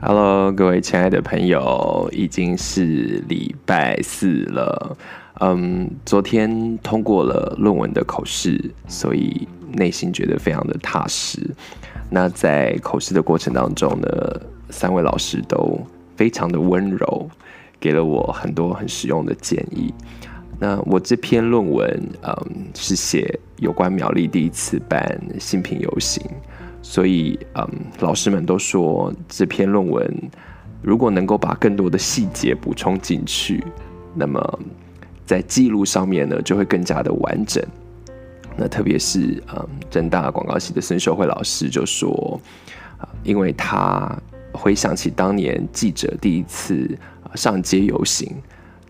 Hello，各位亲爱的朋友，已经是礼拜四了。嗯，昨天通过了论文的口试，所以内心觉得非常的踏实。那在口试的过程当中呢，三位老师都非常的温柔，给了我很多很实用的建议。那我这篇论文，嗯，是写有关苗栗第一次办性平游行。所以，嗯，老师们都说这篇论文如果能够把更多的细节补充进去，那么在记录上面呢就会更加的完整。那特别是，嗯，政大广告系的孙秀慧老师就说，因为他回想起当年记者第一次上街游行，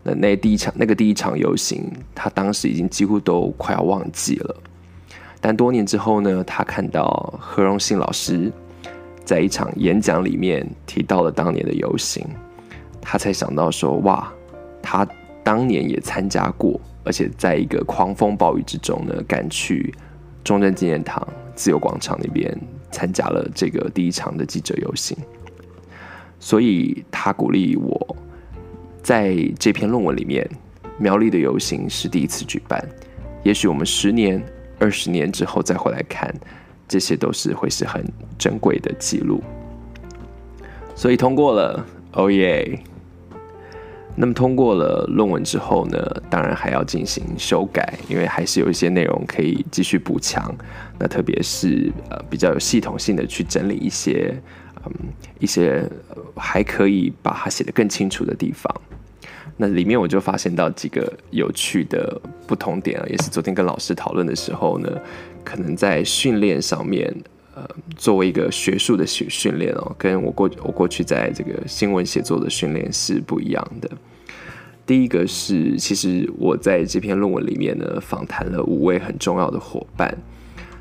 那那第一场那个第一场游行，他当时已经几乎都快要忘记了。但多年之后呢，他看到何荣幸老师在一场演讲里面提到了当年的游行，他才想到说：哇，他当年也参加过，而且在一个狂风暴雨之中呢，赶去中正纪念堂、自由广场那边参加了这个第一场的记者游行。所以他鼓励我，在这篇论文里面，苗栗的游行是第一次举办，也许我们十年。二十年之后再回来看，这些都是会是很珍贵的记录。所以通过了，哦耶！那么通过了论文之后呢，当然还要进行修改，因为还是有一些内容可以继续补强。那特别是呃比较有系统性的去整理一些嗯一些还可以把它写得更清楚的地方。那里面我就发现到几个有趣的不同点啊，也是昨天跟老师讨论的时候呢，可能在训练上面，呃，作为一个学术的训训练哦，跟我过我过去在这个新闻写作的训练是不一样的。第一个是，其实我在这篇论文里面呢，访谈了五位很重要的伙伴。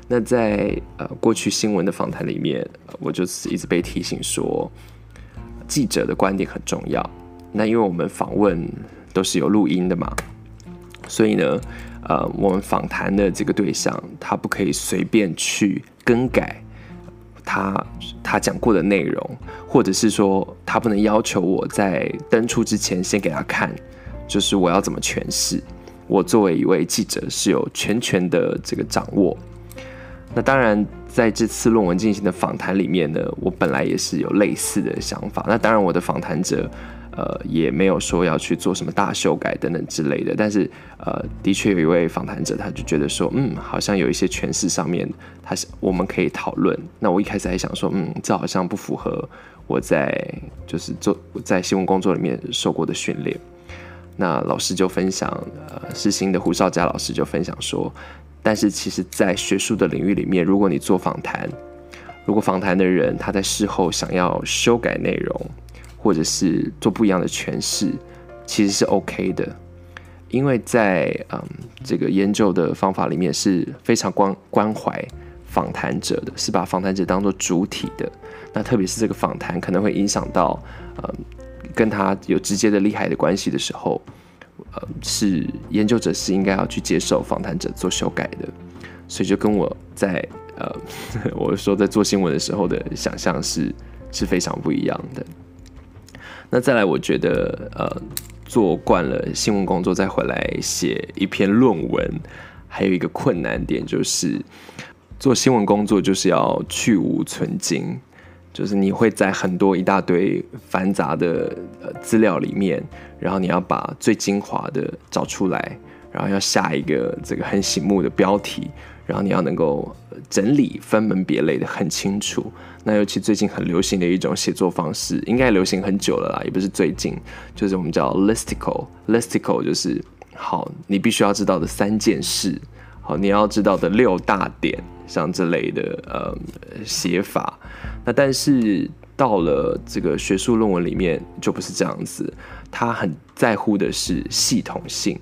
那在呃过去新闻的访谈里面，我就是一直被提醒说，记者的观点很重要。那因为我们访问都是有录音的嘛，所以呢，呃，我们访谈的这个对象他不可以随便去更改他他讲过的内容，或者是说他不能要求我在登出之前先给他看，就是我要怎么诠释。我作为一位记者是有全权的这个掌握。那当然，在这次论文进行的访谈里面呢，我本来也是有类似的想法。那当然，我的访谈者。呃，也没有说要去做什么大修改等等之类的，但是呃，的确有一位访谈者，他就觉得说，嗯，好像有一些诠释上面，他是我们可以讨论。那我一开始还想说，嗯，这好像不符合我在就是做在新闻工作里面受过的训练。那老师就分享，呃，世新的胡少佳老师就分享说，但是其实，在学术的领域里面，如果你做访谈，如果访谈的人他在事后想要修改内容。或者是做不一样的诠释，其实是 OK 的，因为在嗯这个研究的方法里面是非常关关怀访谈者的，是把访谈者当做主体的。那特别是这个访谈可能会影响到嗯跟他有直接的利害的关系的时候，呃，是研究者是应该要去接受访谈者做修改的。所以就跟我在呃 我说在做新闻的时候的想象是是非常不一样的。那再来，我觉得，呃，做惯了新闻工作，再回来写一篇论文，还有一个困难点就是，做新闻工作就是要去芜存菁，就是你会在很多一大堆繁杂的呃资料里面，然后你要把最精华的找出来，然后要下一个这个很醒目的标题。然后你要能够整理分门别类的很清楚。那尤其最近很流行的一种写作方式，应该流行很久了啦，也不是最近，就是我们叫 listicle。listicle 就是好，你必须要知道的三件事，好，你要知道的六大点，像这类的呃写法。那但是到了这个学术论文里面就不是这样子，他很在乎的是系统性。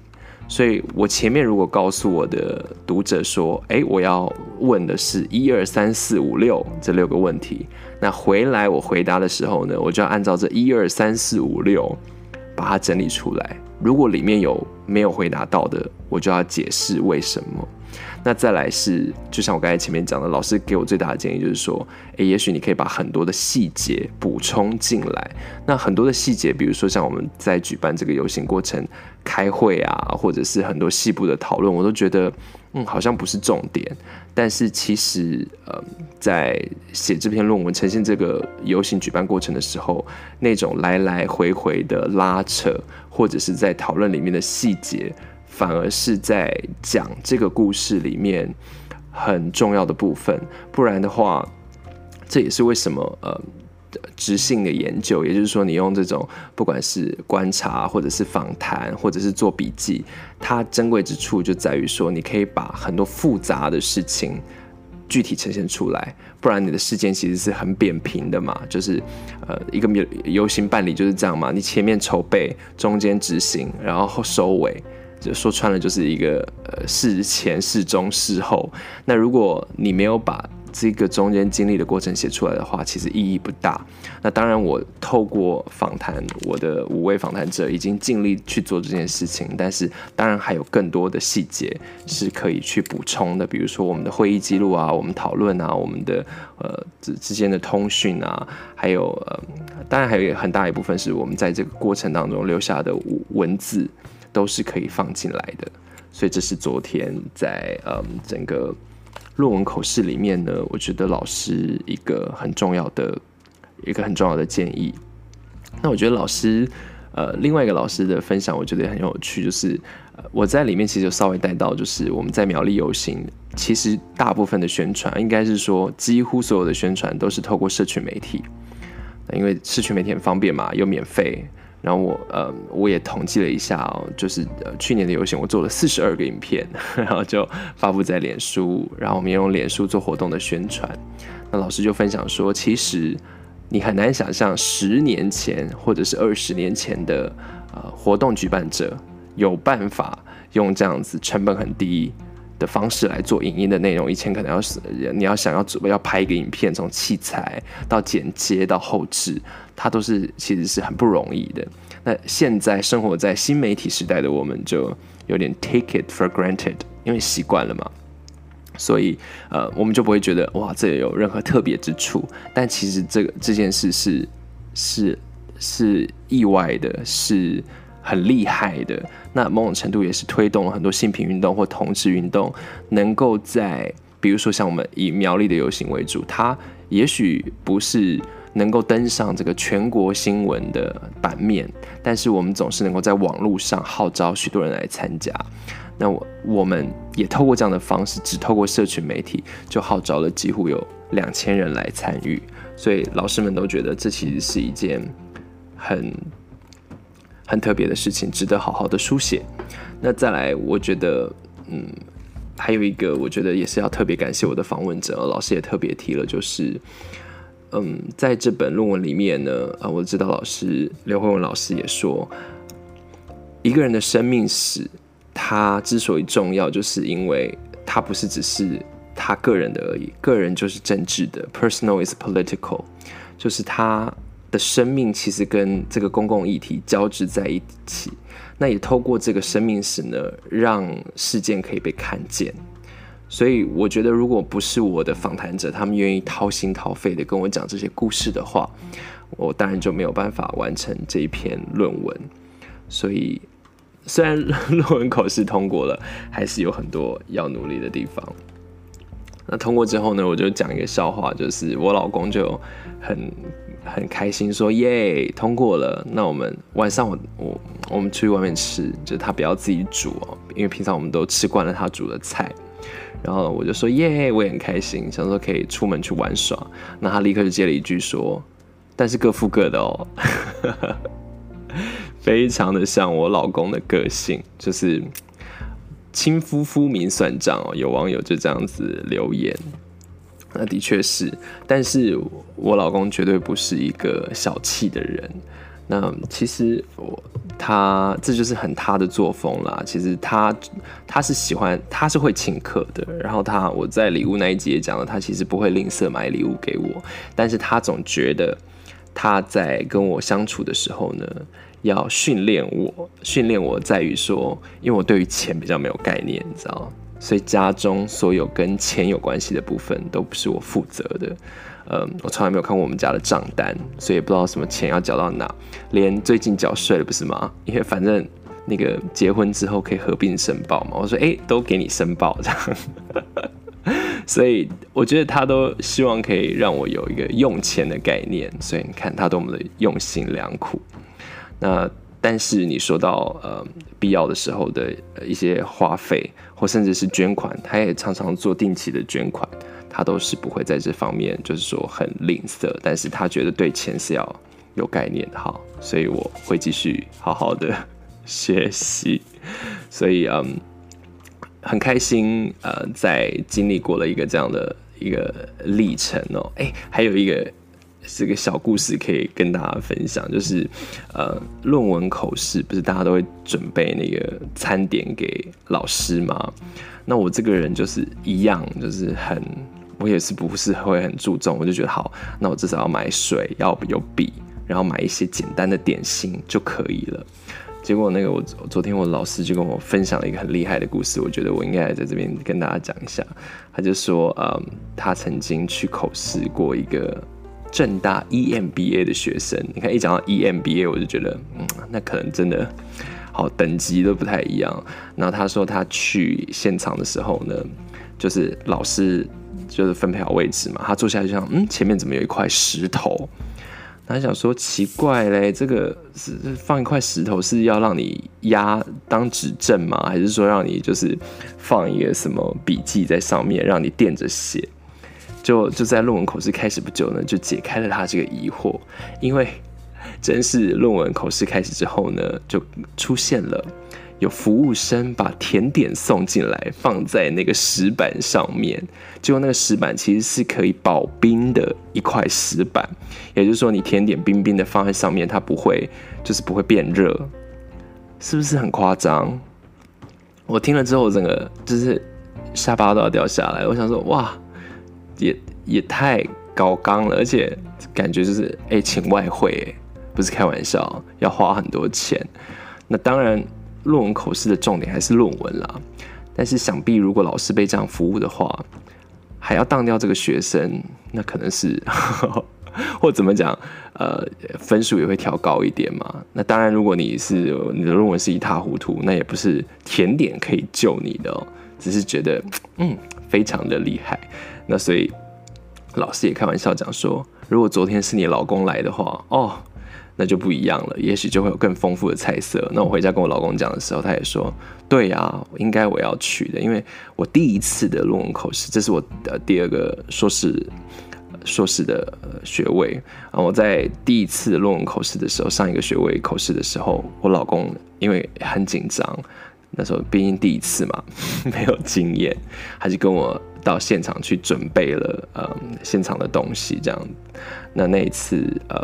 所以我前面如果告诉我的读者说，哎，我要问的是一二三四五六这六个问题，那回来我回答的时候呢，我就要按照这一二三四五六把它整理出来。如果里面有没有回答到的，我就要解释为什么。那再来是，就像我刚才前面讲的，老师给我最大的建议就是说，诶，也许你可以把很多的细节补充进来。那很多的细节，比如说像我们在举办这个游行过程、开会啊，或者是很多细部的讨论，我都觉得，嗯，好像不是重点。但是其实，呃，在写这篇论文、呈现这个游行举办过程的时候，那种来来回回的拉扯，或者是在讨论里面的细节。反而是在讲这个故事里面很重要的部分，不然的话，这也是为什么呃，直性的研究，也就是说，你用这种不管是观察，或者是访谈，或者是做笔记，它珍贵之处就在于说，你可以把很多复杂的事情具体呈现出来，不然你的事件其实是很扁平的嘛，就是呃，一个游游行办理就是这样嘛，你前面筹备，中间执行，然后收尾。就说穿了，就是一个呃事前、事中、事后。那如果你没有把这个中间经历的过程写出来的话，其实意义不大。那当然，我透过访谈我的五位访谈者，已经尽力去做这件事情。但是，当然还有更多的细节是可以去补充的，比如说我们的会议记录啊，我们讨论啊，我们的呃之之间的通讯啊，还有呃，当然还有很大一部分是我们在这个过程当中留下的文字。都是可以放进来的，所以这是昨天在嗯整个论文口试里面呢，我觉得老师一个很重要的一个很重要的建议。那我觉得老师呃另外一个老师的分享，我觉得也很有趣，就是我在里面其实就稍微带到，就是我们在苗栗游行，其实大部分的宣传，应该是说几乎所有的宣传都是透过社群媒体，因为社群媒体很方便嘛，又免费。然后我呃，我也统计了一下哦，就是呃去年的游行，我做了四十二个影片，然后就发布在脸书，然后我们用脸书做活动的宣传。那老师就分享说，其实你很难想象十年前或者是二十年前的呃活动举办者有办法用这样子成本很低的方式来做影音的内容。以前可能要是你要想要准备要拍一个影片，从器材到剪接到后置。它都是其实是很不容易的。那现在生活在新媒体时代的我们，就有点 take it for granted，因为习惯了嘛，所以呃，我们就不会觉得哇，这有任何特别之处。但其实这个这件事是是是意外的，是很厉害的。那某种程度也是推动了很多性平运动或同志运动，能够在比如说像我们以苗栗的游行为主，它也许不是。能够登上这个全国新闻的版面，但是我们总是能够在网络上号召许多人来参加。那我我们也透过这样的方式，只透过社群媒体，就号召了几乎有两千人来参与。所以老师们都觉得这其实是一件很很特别的事情，值得好好的书写。那再来，我觉得，嗯，还有一个，我觉得也是要特别感谢我的访问者，老师也特别提了，就是。嗯，在这本论文里面呢，啊，我知道老师刘慧文老师也说，一个人的生命史，他之所以重要，就是因为他不是只是他个人的而已，个人就是政治的，personal is political，就是他生命其实跟这个公共议题交织在一起，那也透过这个生命史呢，让事件可以被看见。所以我觉得，如果不是我的访谈者，他们愿意掏心掏肺的跟我讲这些故事的话，我当然就没有办法完成这一篇论文。所以，虽然论文考试通过了，还是有很多要努力的地方。那通过之后呢，我就讲一个笑话，就是我老公就很很开心说：“耶，通过了！那我们晚上我我我们出去外面吃，就他不要自己煮哦，因为平常我们都吃惯了他煮的菜。”然后我就说耶，我也很开心，想说可以出门去玩耍。那他立刻就接了一句说：“但是各付各的哦。”非常的像我老公的个性，就是亲夫夫明算账哦。有网友就这样子留言，那的确是，但是我老公绝对不是一个小气的人。那其实我他这就是很他的作风啦。其实他他是喜欢，他是会请客的。然后他我在礼物那一集也讲了，他其实不会吝啬买礼物给我，但是他总觉得他在跟我相处的时候呢，要训练我，训练我在于说，因为我对于钱比较没有概念，你知道，所以家中所有跟钱有关系的部分都不是我负责的。嗯，我从来没有看过我们家的账单，所以也不知道什么钱要缴到哪，连最近缴税了不是吗？因为反正那个结婚之后可以合并申报嘛。我说，哎，都给你申报这样。所以我觉得他都希望可以让我有一个用钱的概念，所以你看他多么的用心良苦。那但是你说到呃必要的时候的一些花费，或甚至是捐款，他也常常做定期的捐款，他都是不会在这方面就是说很吝啬，但是他觉得对钱是要有概念的哈，所以我会继续好好的 学习，所以嗯。很开心，呃，在经历过了一个这样的一个历程哦，哎，还有一个是个小故事可以跟大家分享，就是呃，论文口试不是大家都会准备那个餐点给老师吗？那我这个人就是一样，就是很，我也是不是会很注重，我就觉得好，那我至少要买水，要有笔，然后买一些简单的点心就可以了。结果那个我昨天我老师就跟我分享了一个很厉害的故事，我觉得我应该在这边跟大家讲一下。他就说，嗯，他曾经去口试过一个正大 EMBA 的学生。你看一讲到 EMBA，我就觉得，嗯，那可能真的好等级都不太一样。然后他说他去现场的时候呢，就是老师就是分配好位置嘛，他坐下去想，嗯，前面怎么有一块石头？他想说奇怪嘞，这个是放一块石头是要让你压当指正吗？还是说让你就是放一个什么笔记在上面，让你垫着写？就就在论文口试开始不久呢，就解开了他这个疑惑。因为真是论文口试开始之后呢，就出现了。有服务生把甜点送进来，放在那个石板上面。结果那个石板其实是可以保冰的一块石板，也就是说，你甜点冰冰的放在上面，它不会就是不会变热，是不是很夸张？我听了之后，整个就是下巴都要掉下来。我想说，哇，也也太高纲了，而且感觉就是哎、请外汇，不是开玩笑，要花很多钱。那当然。论文口试的重点还是论文啦，但是想必如果老师被这样服务的话，还要当掉这个学生，那可能是 或怎么讲，呃，分数也会调高一点嘛。那当然，如果你是你的论文是一塌糊涂，那也不是甜点可以救你的哦，只是觉得嗯非常的厉害。那所以老师也开玩笑讲说，如果昨天是你老公来的话，哦。那就不一样了，也许就会有更丰富的菜色。那我回家跟我老公讲的时候，他也说：“对呀，应该我要去的，因为我第一次的论文口试，这是我的第二个硕士硕士的学位啊。我在第一次论文口试的时候，上一个学位口试的时候，我老公因为很紧张，那时候毕竟第一次嘛，没有经验，他就跟我到现场去准备了嗯现场的东西，这样。那那一次嗯。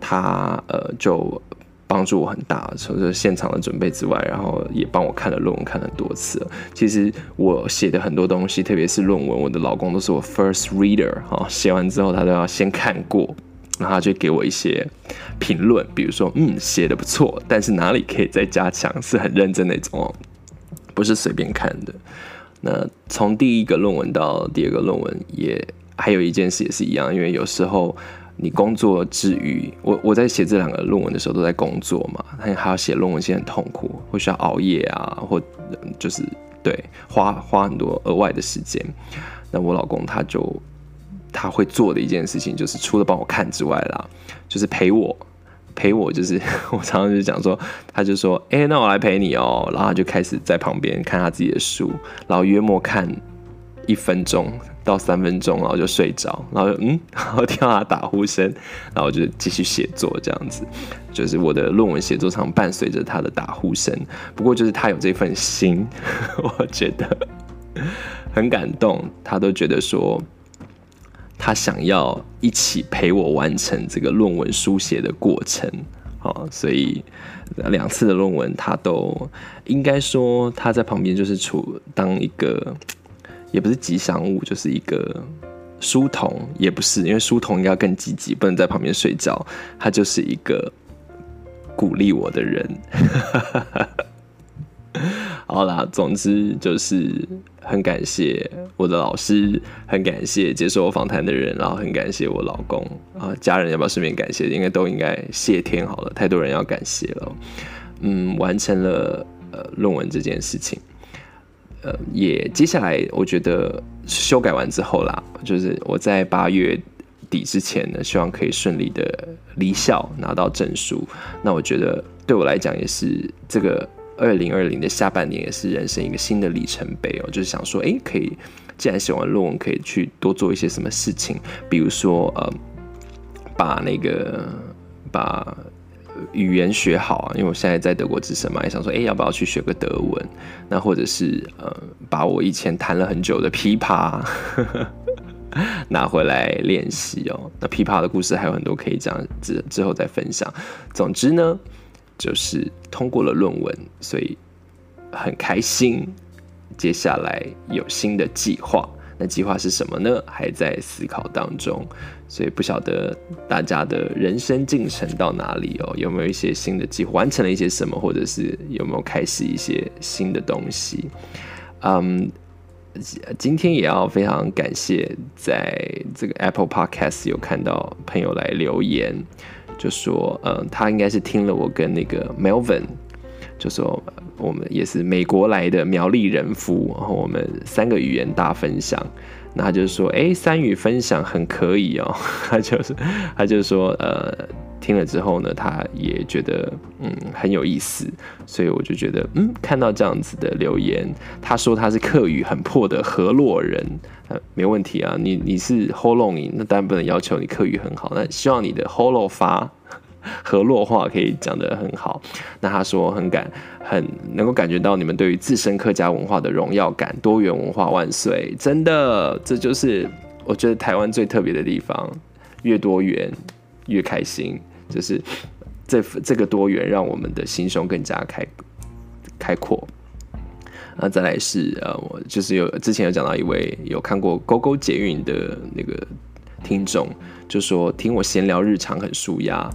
他呃就帮助我很大，除了现场的准备之外，然后也帮我看了论文，看了很多次。其实我写的很多东西，特别是论文，我的老公都是我 first reader 哈，写完之后他都要先看过，然后他就给我一些评论，比如说嗯写的不错，但是哪里可以再加强，是很认真那种哦，不是随便看的。那从第一个论文到第二个论文，也还有一件事也是一样，因为有时候。你工作之余，我我在写这两个论文的时候都在工作嘛，还还要写论文，其实很痛苦，会需要熬夜啊，或就是对花花很多额外的时间。那我老公他就他会做的一件事情，就是除了帮我看之外啦，就是陪我陪我，就是 我常常就讲说，他就说，哎、那我来陪你哦，然后他就开始在旁边看他自己的书，然后约莫看一分钟。到三分钟，然后就睡着，然后嗯，然后听到他打呼声，然后就继续写作，这样子，就是我的论文写作常伴随着他的打呼声。不过就是他有这份心，我觉得很感动。他都觉得说，他想要一起陪我完成这个论文书写的过程。好，所以两次的论文，他都应该说他在旁边就是处当一个。也不是吉祥物，就是一个书童，也不是，因为书童应该要更积极，不能在旁边睡觉。他就是一个鼓励我的人。好啦，总之就是很感谢我的老师，很感谢接受我访谈的人，然后很感谢我老公啊，家人要不要顺便感谢？应该都应该谢天好了，太多人要感谢了。嗯，完成了呃论文这件事情，呃，也接下来我觉得修改完之后啦，就是我在八月底之前呢，希望可以顺利的离校拿到证书。那我觉得对我来讲也是这个。二零二零的下半年也是人生一个新的里程碑哦，就是想说，哎，可以，既然写完论文，可以去多做一些什么事情，比如说，呃，把那个把语言学好啊，因为我现在在德国之声嘛，也想说，哎，要不要去学个德文？那或者是呃，把我以前弹了很久的琵琶呵 呵拿回来练习哦。那琵琶的故事还有很多可以讲，之之后再分享。总之呢。就是通过了论文，所以很开心。接下来有新的计划，那计划是什么呢？还在思考当中，所以不晓得大家的人生进程到哪里哦？有没有一些新的计划？完成了一些什么，或者是有没有开始一些新的东西？嗯，今天也要非常感谢，在这个 Apple Podcast 有看到朋友来留言。就说，嗯，他应该是听了我跟那个 Melvin，就说我们也是美国来的苗栗人夫，然后我们三个语言大分享，那他就说，哎，三语分享很可以哦，他就是，他就说，呃。听了之后呢，他也觉得嗯很有意思，所以我就觉得嗯看到这样子的留言，他说他是客语很破的河洛人，呃没问题啊，你你是 Holon 那当然不能要求你客语很好，那希望你的 Holo 发河洛话可以讲得很好。那他说很感很能够感觉到你们对于自身客家文化的荣耀感，多元文化万岁，真的这就是我觉得台湾最特别的地方，越多元越开心。就是这这个多元，让我们的心胸更加开开阔。那再来是呃，我就是有之前有讲到一位有看过《勾勾捷运》的那个听众，就说听我闲聊日常很舒压，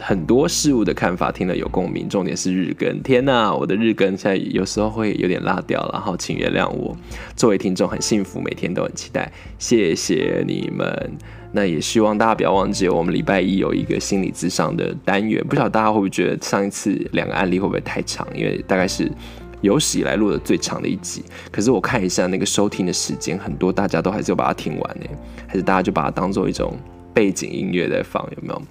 很多事物的看法听了有共鸣。重点是日更，天哪，我的日更现在有时候会有点落掉，然后请原谅我。作为听众很幸福，每天都很期待，谢谢你们。那也希望大家不要忘记，我们礼拜一有一个心理咨商的单元。不晓得大家会不会觉得上一次两个案例会不会太长？因为大概是有史以来录的最长的一集。可是我看一下那个收听的时间，很多大家都还是要把它听完呢，还是大家就把它当做一种背景音乐在放？有没有？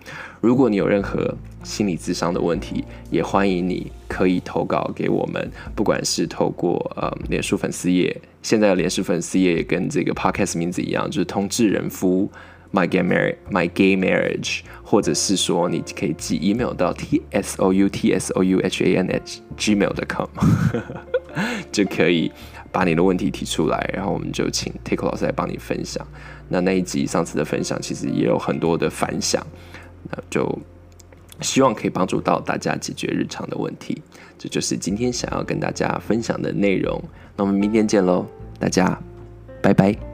如果你有任何心理智商的问题，也欢迎你可以投稿给我们，不管是透过呃脸书粉丝页，现在的脸书粉丝页也跟这个 podcast 名字一样，就是同志人夫。My gay marriage, my gay marriage，或者是说你可以寄 email 到 t s o u t s o u h a n h gmail.com，就可以把你的问题提出来，然后我们就请 Tico 老师来帮你分享。那那一集上次的分享其实也有很多的反响，那就希望可以帮助到大家解决日常的问题。这就是今天想要跟大家分享的内容。那我们明天见喽，大家拜拜。